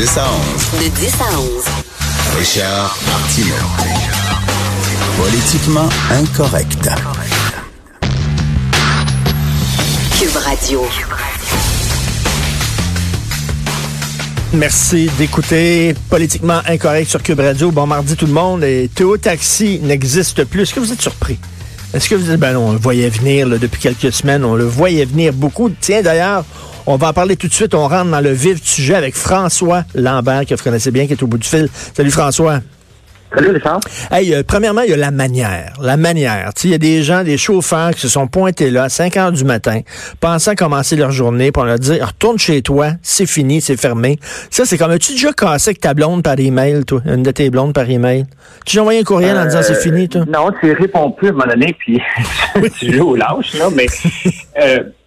10 à 11, De 10 à 11. Richard Martineau. Politiquement incorrect. Cube Radio. Merci d'écouter Politiquement Incorrect sur Cube Radio. Bon mardi tout le monde. Et Théo Taxi n'existe plus. Est-ce que vous êtes surpris? Est-ce que vous êtes... Ben non, on le voyait venir là, depuis quelques semaines. On le voyait venir beaucoup. Tiens, d'ailleurs, on va en parler tout de suite. On rentre dans le vif du sujet avec François Lambert, que vous connaissez bien, qui est au bout du fil. Salut François. Salut Richard. Hey, euh, premièrement, il y a la manière. La manière. Il y a des gens, des chauffeurs qui se sont pointés là à 5 heures du matin, pensant commencer leur journée, pour leur dire retourne chez toi, c'est fini, c'est fermé. Ça, c'est comme as-tu déjà cassé avec ta blonde par email, toi? Une de tes blondes par email? Tu as envoyé un courriel en disant c'est fini, toi? Non, tu réponds plus à un moment donné, puis tu joues au lâche, là, mais euh,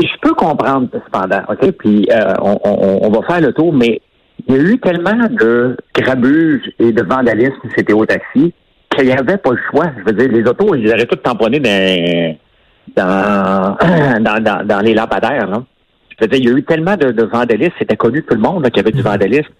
je peux comprendre cependant, OK? Puis euh, on, on, on va faire le tour, mais il y a eu tellement de grabuge et de vandalisme chez Théo Taxi qu'il n'y avait pas le choix. Je veux dire, les autos, ils auraient tout tamponné dans, dans, dans, dans, dans les lampadaires. Là. Je veux dire, il y a eu tellement de, de vandalisme, c'était connu tout le monde qu'il y avait du vandalisme.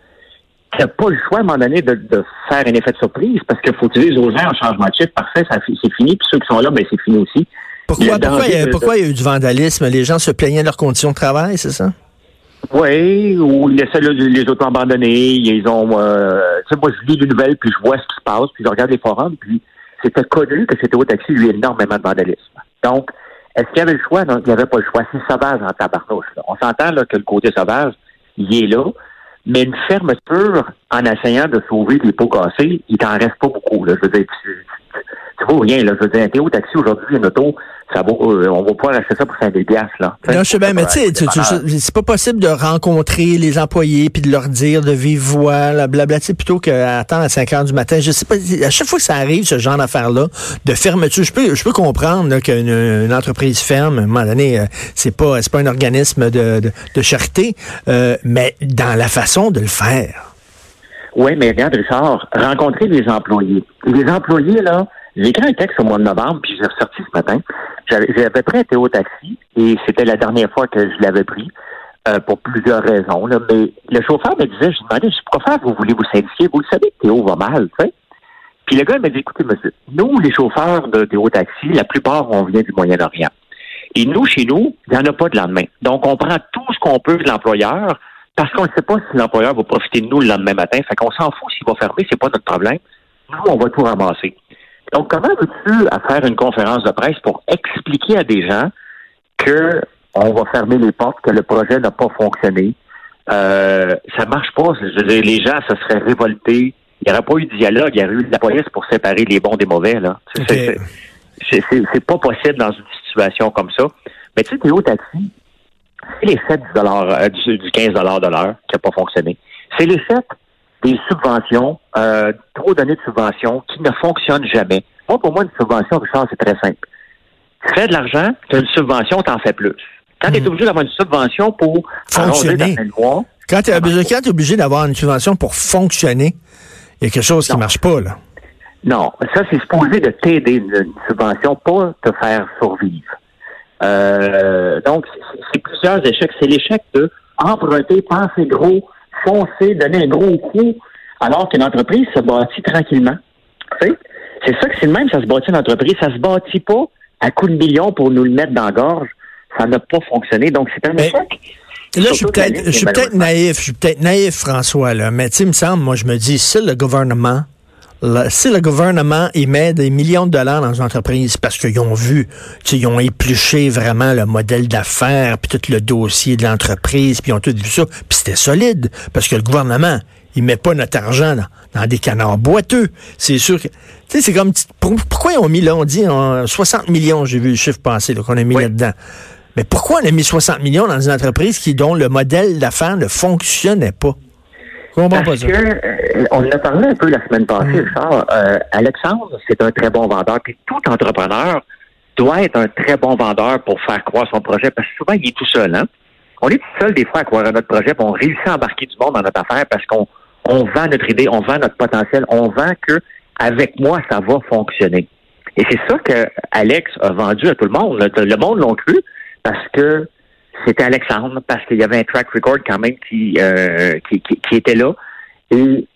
Tu n'as pas le choix à un moment donné de, de faire un effet de surprise parce qu'il faut que tu dises aux gens en changement de chiffre, parfait, c'est fini, puis ceux qui sont là, ben c'est fini aussi. Pourquoi, il y a, pourquoi il y a eu du vandalisme? Les gens se plaignaient de leurs conditions de travail, c'est ça? Oui, ou ils laissaient le- les autos abandonnés, ils ont euh, tu sais, moi je lis les nouvelles, puis je vois ce qui se passe, puis je regarde les forums, puis c'était connu que c'était au taxi, lui, énormément de vandalisme. Donc, est-ce qu'il y avait le choix? Non, il n'y avait pas le choix. C'est sauvage en tabarnouche. là. On s'entend là, que le côté sauvage, il est là, mais une fermeture en essayant de sauver les pots cassés, il t'en reste pas beaucoup. Là. Je veux dire, tu, tu, tu vaux rien. Là. Je veux dire, un Théo taxi aujourd'hui, une auto, ça vaut, euh, on va pas acheter ça pour 5 piastres. Là. Non, je sais bien, mais tu sais, c'est pas possible de rencontrer les employés puis de leur dire de vive voix, blabla, tu sais, plutôt qu'attendre à 5 heures du matin. Je sais pas, à chaque fois que ça arrive, ce genre d'affaire-là, de fermeture, je peux, je peux comprendre qu'une une entreprise ferme, à un moment donné, euh, c'est pas, c'est pas un organisme de, de, de charité, euh, mais dans la façon de le faire. Oui, mais regarde, Richard, rencontrer les employés. Les employés, là, j'ai écrit un texte au mois de novembre, puis j'ai ressorti ce matin. J'avais un Théo Taxi, et c'était la dernière fois que je l'avais pris, euh, pour plusieurs raisons. Là. Mais le chauffeur me disait, je lui demandais, je pourquoi vous voulez vous syndiquer? Vous le savez que Théo va mal, tu sais? Puis le gars m'a dit, écoutez, monsieur, nous, les chauffeurs de Théo Taxi, la plupart, on vient du Moyen-Orient. Et nous, chez nous, il n'y en a pas de lendemain. Donc, on prend tout ce qu'on peut de l'employeur parce qu'on ne sait pas si l'employeur va profiter de nous le lendemain matin. Fait qu'on s'en fout s'il va fermer, c'est pas notre problème. Nous, on va tout ramasser. Donc, comment veux-tu à faire une conférence de presse pour expliquer à des gens que on va fermer les portes, que le projet n'a pas fonctionné? Euh, ça marche pas. Je veux dire, les gens se seraient révoltés. Il n'y aurait pas eu de dialogue. Il y aurait eu de la police pour séparer les bons des mauvais. Là. C'est- pas possible dans une situation comme ça. Mais tu sais, Théo Taxi, c'est les 7 du, dollar, euh, du 15 de l'heure qui n'a pas fonctionné. C'est les 7 des subventions, euh, trop données de subventions qui ne fonctionnent jamais. Moi, pour moi, une subvention, Richard, c'est très simple. Tu fais de l'argent, tu as une subvention, tu en fais plus. Quand tu es obligé d'avoir une subvention pour Fonctionner. mois, Quand tu es obligé, d'avoir une subvention pour fonctionner, il y a quelque chose qui Non. marche pas, là. Non, ça, c'est supposé de t'aider, une, subvention, pas te faire survivre. Euh, donc, c'est plusieurs échecs. C'est l'échec de emprunter, penser gros, foncer, donner un gros coup, alors qu'une entreprise se bâtit tranquillement. C'est ça que c'est le même, ça se bâtit une entreprise. Ça se bâtit pas à coups de millions pour nous le mettre dans la gorge. Ça n'a pas fonctionné. Donc, c'est un échec. Là, je suis peut-être, naïf, je suis peut-être naïf, François, là, mais tu sais, il me semble, moi, je me dis, si le gouvernement, si le gouvernement, il met des millions de dollars dans une entreprise parce qu'ils ont vu, tu sais, ils ont épluché vraiment le modèle d'affaires, puis tout le dossier de l'entreprise, puis ils ont tout vu ça, puis c'était solide, parce que le gouvernement, il met pas notre argent dans, dans des canards boiteux. C'est sûr que, tu sais, c'est comme, pour- pourquoi ils ont mis là, on dit euh, 60 millions, j'ai vu le chiffre passer, qu'on a mis Oui. là-dedans. Mais pourquoi on a mis 60 millions dans une entreprise qui, dont le modèle d'affaires ne fonctionnait pas? Je comprends pas Parce ça. que, euh, on en a parlé un peu la semaine passée, Richard. Euh, Alexandre, c'est un très bon vendeur. Puis tout entrepreneur doit être un très bon vendeur pour faire croire son projet. Parce que souvent, il est tout seul. Hein? On est tout seul des fois à croire à notre projet, puis on réussit à embarquer du monde dans notre affaire parce qu'on on vend notre idée, on vend notre potentiel, on vend que avec moi, ça va fonctionner. Et c'est ça que Alex a vendu à tout le monde. Le, le monde l'ont cru parce que c'était Alexandre, parce qu'il y avait un track record quand même qui, euh, qui, qui, qui était là. Et,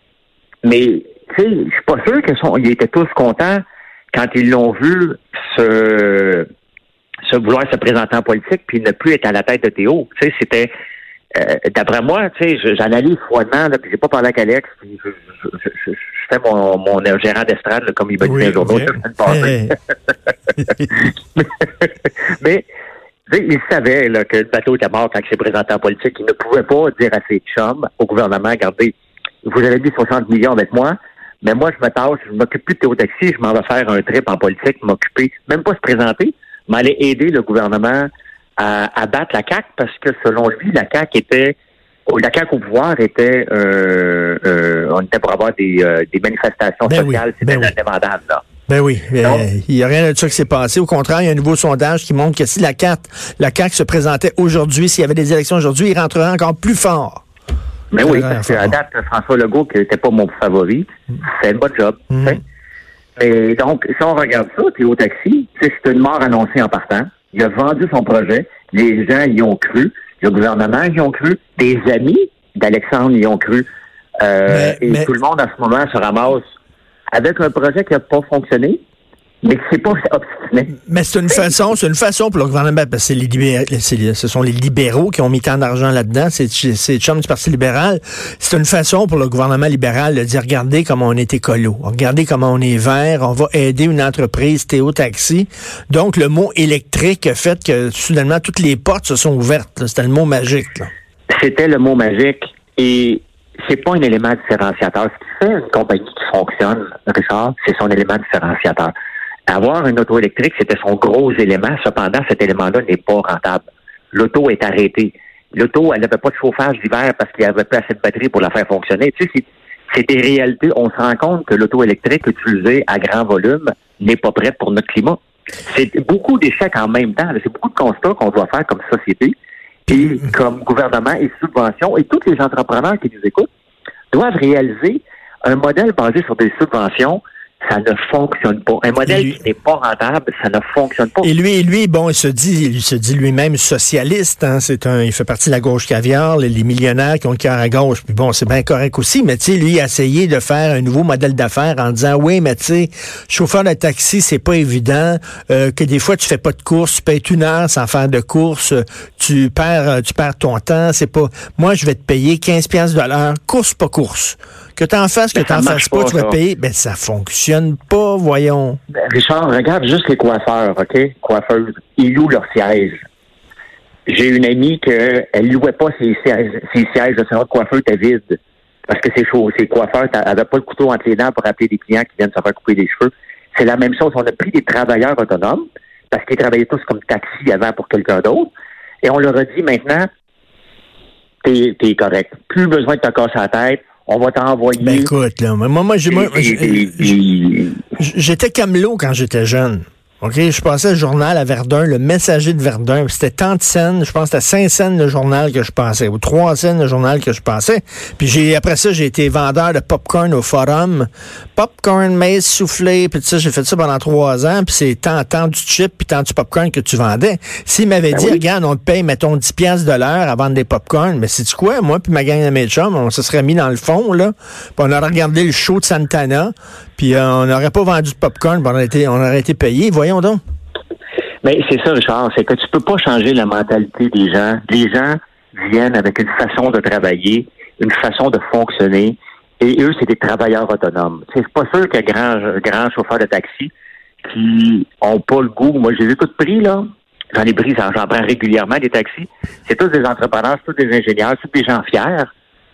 mais, tu sais, je suis pas sûr qu'ils étaient tous contents quand ils l'ont vu se, se vouloir se présenter en politique puis ne plus être à la tête de Théo. Tu sais, c'était, euh, d'après moi, tu sais, j'analyse froidement, là, puis j'ai pas parlé avec Alex, puis je, je, je, je- je fais mon, mon gérant d'estrade, comme il m'a dit Oui, journaux passée. Mais il savait là, que le bateau était mort quand il s'est présenté en politique. Il ne pouvait pas dire à ses chums, au gouvernement, regardez, vous avez mis 60 millions avec moi, mais moi, je me tâche, je m'occupe plus de Théo Taxi, je m'en vais faire un trip en politique, m'occuper, même pas se présenter, mais aller aider le gouvernement à, à battre la CAQ parce que selon lui, la CAQ était la CAQ au pouvoir était euh, euh, on était pour avoir des, euh, des manifestations Ben oui, sociales, c'était ben oui. indémandable, là. Ben oui, euh, il n'y a rien de ça qui s'est passé. Au contraire, il y a un nouveau sondage qui montre que si la CAQ, la CAQ se présentait aujourd'hui, s'il y avait des élections aujourd'hui, il rentrerait encore plus fort. Mais C'est oui, parce qu'à date, François Legault, qui n'était pas mon favori, fait une bonne job. Sais. Mais donc, si on regarde ça, Théo Taxi, tu sais, c'est une mort annoncée en partant. Il a vendu son projet. Les gens y ont cru. Le gouvernement y ont cru. Des amis d'Alexandre y ont cru. Euh, Mais- et mais- tout le monde, à ce moment, se ramasse avec un projet qui n'a pas fonctionné, mais s'est pas obstiné. Mais c'est une façon, c'est une façon pour le gouvernement, parce que c'est les libé- c'est les- ce sont les libéraux qui ont mis tant d'argent là-dedans, c'est c'est chum du Parti libéral. C'est une façon pour le gouvernement libéral de dire, regardez comment on est écolo, regardez comment on est vert, on va aider une entreprise Théo Taxi. Donc, le mot électrique a fait que soudainement, toutes les portes se sont ouvertes. là. C'était le mot magique. là. C'était le mot magique et c'est pas un élément différenciateur. Ce qui fait une compagnie qui fonctionne, Richard, c'est son élément différenciateur. Avoir une auto électrique, c'était son gros élément. Cependant, cet élément-là n'est pas rentable. L'auto est arrêtée. L'auto, elle n'avait pas de chauffage l'hiver parce qu'il n'y avait pas assez de batterie pour la faire fonctionner. Tu sais, c'est- des réalités. On se rend compte que l'auto électrique utilisée à grand volume n'est pas prête pour notre climat. C'est beaucoup d'échecs en même temps. C'est beaucoup de constats qu'on doit faire comme société et comme gouvernement et subventions. Et tous les entrepreneurs qui nous écoutent doivent réaliser un modèle basé sur des subventions. Ça ne fonctionne pas. Un modèle lui- qui n'est pas rentable, ça ne fonctionne pas. Et lui, lui, bon, il se dit, il se dit lui-même socialiste. Hein, c'est un, il fait partie de la gauche caviar, les, les millionnaires qui ont le cœur à gauche. Puis bon, c'est bien correct aussi. Mais tu sais, lui, il a essayé de faire un nouveau modèle d'affaires en disant, oui, mais tu sais, chauffeur de taxi, c'est pas évident. euh, que des fois, tu fais pas de course, tu payes une heure sans faire de course, tu perds, euh, tu perds ton temps. C'est pas, moi, je vais te payer 15 pièces de l'heure, course pas course. Que t'en fasses, que t'en marche fasses pas, pas, tu vas ça. payer. Ben, ça fonctionne pas, voyons. Ben, Richard, regarde juste les coiffeurs, OK? Coiffeuses. Ils louent leur siège. J'ai une amie que elle louait pas ses sièges, ses sièges de de coiffeur étaient vides. Parce que ses, chauds, ses coiffeurs n'avaient pas le couteau entre les dents pour appeler des clients qui viennent se faire couper les cheveux. C'est la même chose. On a pris des travailleurs autonomes, parce qu'ils travaillaient tous comme taxi avant pour quelqu'un d'autre, et on leur a dit maintenant, t'es es correct. Plus besoin de te casser la tête. On va t'envoyer. Ben écoute, là, moi, moi, j'ai, moi, J'étais camelot quand j'étais jeune. OK, je passais le journal à Verdun, le messager de Verdun. C'était tant de scènes, je pense que c'était cinq scènes le journal que je passais, ou trois scènes le journal que je passais. Puis j'ai après ça, j'ai été vendeur de popcorn au forum. Popcorn, maïs soufflé, puis tout ça, j'ai fait ça pendant trois ans, puis c'est tant, tant du chip, puis tant du popcorn que tu vendais. S'il m'avait dit, regarde, on te paye, mettons, 10 piastres de l'heure à vendre des popcorn, mais c'est quoi, moi puis ma gang de mes chums, on se serait mis dans le fond, là, puis on aurait regardé le show de Santana, puis euh, on n'aurait pas vendu de popcorn, puis on aurait été, on aurait été payé. Mais c'est ça, Richard, c'est que tu peux pas changer la mentalité des gens. Les gens viennent avec une façon de travailler, une façon de fonctionner, et eux, c'est des travailleurs autonomes. C'est pas sûr que grand, grand chauffeurs de taxi qui ont pas le goût. Moi, j'ai vu tout pris, là. J'en ai pris, j'en prends régulièrement des taxis. C'est tous des entrepreneurs, c'est tous des ingénieurs, c'est tous des gens fiers.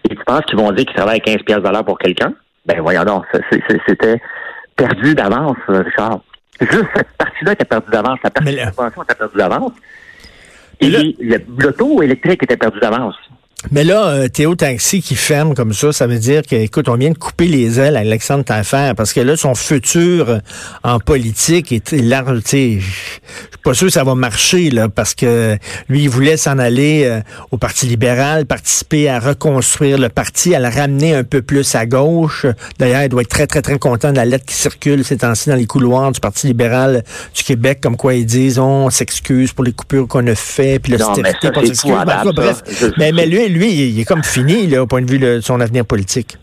Et tu penses qu'ils vont dire qu'ils travaillent à 15 pièces pour quelqu'un? Ben voyons donc, c'était perdu d'avance, Richard. Juste cette partie-là était perdue d'avance. La partie de la subvention était perdue d'avance. Et l'auto électrique était perdu d'avance. Mais là, euh, Théo Taxi qui ferme comme ça, ça veut dire que, écoute, on vient de couper les ailes à Alexandre Tafer parce que là, son futur euh, en politique est large. Je suis pas sûr que ça va marcher là, parce que lui, il voulait s'en aller euh, au Parti libéral, participer à reconstruire le parti, à le ramener un peu plus à gauche. D'ailleurs, il doit être très, très, très content de la lettre qui circule ces temps-ci dans les couloirs du Parti libéral du Québec, comme quoi ils disent on s'excuse pour les coupures qu'on a fait, puis l'austérité qu'on s'excuse. Bref, mais, mais lui, lui, il est comme fini là, au point de vue de son avenir politique.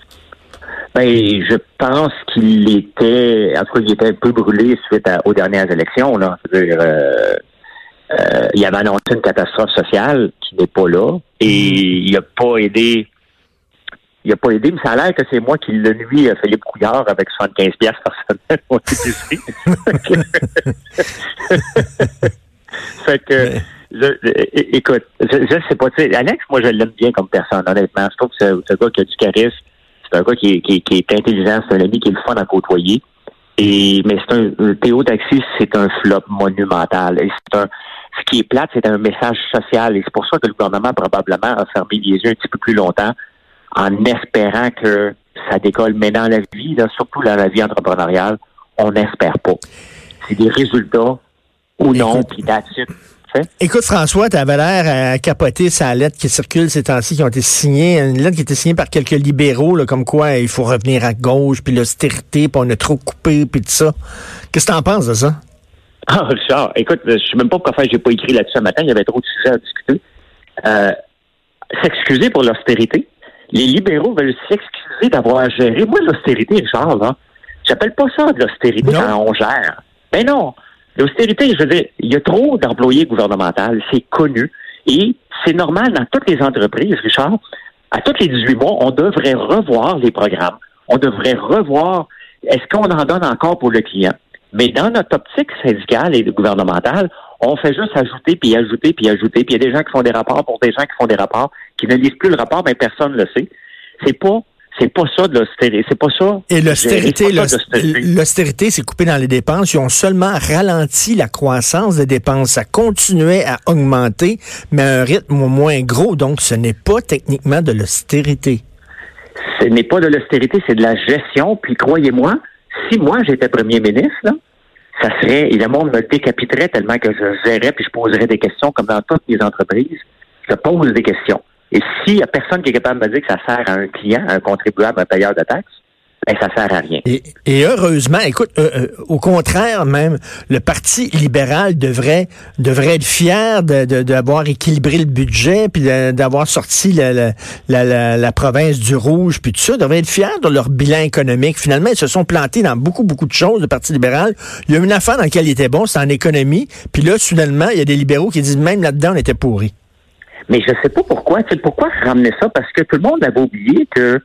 Ben, je pense qu'il était, en tout cas, il était un peu brûlé suite à- aux dernières élections. Là. Euh, euh, il avait annoncé une catastrophe sociale qui n'est pas là, et il n'a pas aidé. Il a pas aidé, mais ça a l'air que c'est moi qui le nuit à Philippe Couillard avec 75 pièces par semaine fait que, je- écoute, je, je sais pas, tu sais, Alex, moi, je l'aime bien comme personne, honnêtement. Je trouve que c'est un gars qui a du charisme, c'est un gars qui est, qui, qui est intelligent, c'est un ami qui est le fun à côtoyer. Et, mais c'est un, Théo Taxi, c'est un flop monumental. Et c'est un, ce qui est plate, c'est un message social. Et c'est pour ça que le gouvernement, probablement, a fermé les yeux un petit peu plus longtemps en espérant que ça décolle. Mais dans la vie, là, surtout dans la vie entrepreneuriale, on n'espère pas. C'est des résultats ou non, puis Tu? Écoute, François, tu avais l'air à capoter sa lettre qui circule ces temps-ci, qui ont été signée, une lettre qui a été signée par quelques libéraux, là, comme quoi il faut revenir à gauche, puis l'austérité, puis on a trop coupé, puis tout ça. Qu'est-ce que t'en penses de ça? Ah, Richard, écoute, je sais même pas pourquoi j'ai pas écrit là-dessus ce matin, il y avait trop de sujets à discuter. Euh, s'excuser pour l'austérité. Les libéraux veulent s'excuser d'avoir géré. Moi, l'austérité, Richard, là, j'appelle pas ça de l'austérité quand on gère. Ben non. L'austérité, je veux dire, il y a trop d'employés gouvernementaux, c'est connu. Et c'est normal dans toutes les entreprises, Richard. À tous les 18 mois, on devrait revoir les programmes. On devrait revoir est-ce qu'on en donne encore pour le client. Mais dans notre optique syndicale et gouvernementale, on fait juste ajouter, puis ajouter, puis ajouter. Puis il y a des gens qui font des rapports pour des gens qui font des rapports, qui ne lisent plus le rapport, mais personne ne le sait. C'est pas, c'est pas ça de l'austérité. C'est pas ça. Et l'austérité, l'austérité. l'austérité, c'est coupé dans les dépenses. Ils ont seulement ralenti la croissance des dépenses. Ça continuait à augmenter, mais à un rythme moins gros. Donc, ce n'est pas techniquement de l'austérité. Ce n'est pas de l'austérité, c'est de la gestion. Puis croyez-moi, si moi j'étais premier ministre, là, ça serait, et le monde me décapiterait tellement que je gérerais puis je poserais des questions comme dans toutes les entreprises. Je pose des questions. Et s'il y a personne qui est capable de me dire que ça sert à un client, un contribuable, un payeur de taxes, ben ça sert à rien. Et, et heureusement, écoute, euh, euh, au contraire même, le Parti libéral devrait devrait être fier de- de- d'avoir équilibré le budget, puis de- d'avoir sorti la, la, la, la- province du rouge, puis tout ça, devrait être fier de leur bilan économique. Finalement, ils se sont plantés dans beaucoup, beaucoup de choses, le Parti libéral. Il y a une affaire dans laquelle il était bon, c'est en économie, puis là, soudainement, il y a des libéraux qui disent même là-dedans, on était pourris. Mais je sais pas pourquoi. Pourquoi ramener ça? Parce que tout le monde avait oublié que,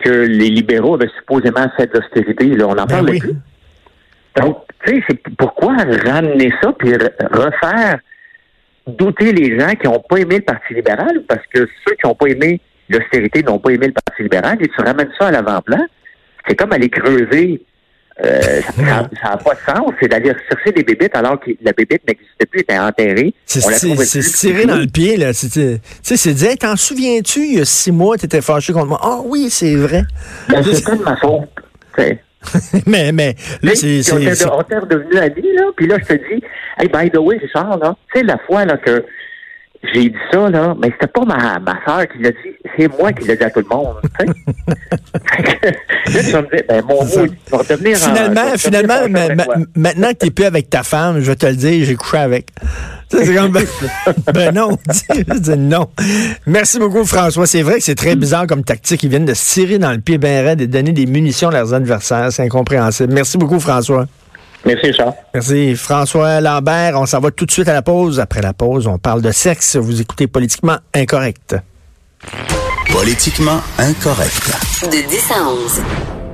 que les libéraux avaient supposément fait de l'austérité. Là, on en Ben parle oui. plus. Donc, tu sais, c'est pourquoi ramener ça puis re- refaire douter les gens qui n'ont pas aimé le Parti libéral? Parce que ceux qui n'ont pas aimé l'austérité n'ont pas aimé le Parti libéral et tu ramènes ça à l'avant-plan. C'est comme aller creuser. Euh, ça n'a pas de sens. C'est d'aller chercher des bébites alors que la bébite n'existait plus, était enterrée. C'est se tirer dans le pied, là. C'est- c'est- Tu sais, c'est dire, Hey, t'en souviens-tu, il y a six mois, t'étais fâché contre moi. Ah oui, c'est vrai. Ben, c'est pas de ma faute. mais, mais, là, c'est... On t'est c'est- on t'est redevenu amis, là. Puis là, je te dis, hey, by the way, Richard, là, tu sais, la fois, là, que j'ai dit ça, là, mais c'était pas ma, ma soeur qui l'a dit, c'est moi qui l'ai dit à tout le monde, là, tu vas me dire, ben, mon mot, tu vas redevenir Finalement, finalement, ma- ma- maintenant que t'es plus avec ta femme, je vais te le dire, j'ai couché avec. C'est comme, ben, ben non, je dis non. Merci beaucoup, François. C'est vrai que c'est très bizarre comme tactique. Ils viennent de se tirer dans le pied bien raide et de donner des munitions à leurs adversaires. C'est incompréhensible. Merci beaucoup, François. Merci, Richard. Merci. François Lambert, on s'en va tout de suite à la pause. Après la pause, on parle de sexe. Vous écoutez Politiquement Incorrect. Politiquement incorrect. De 10 à 11.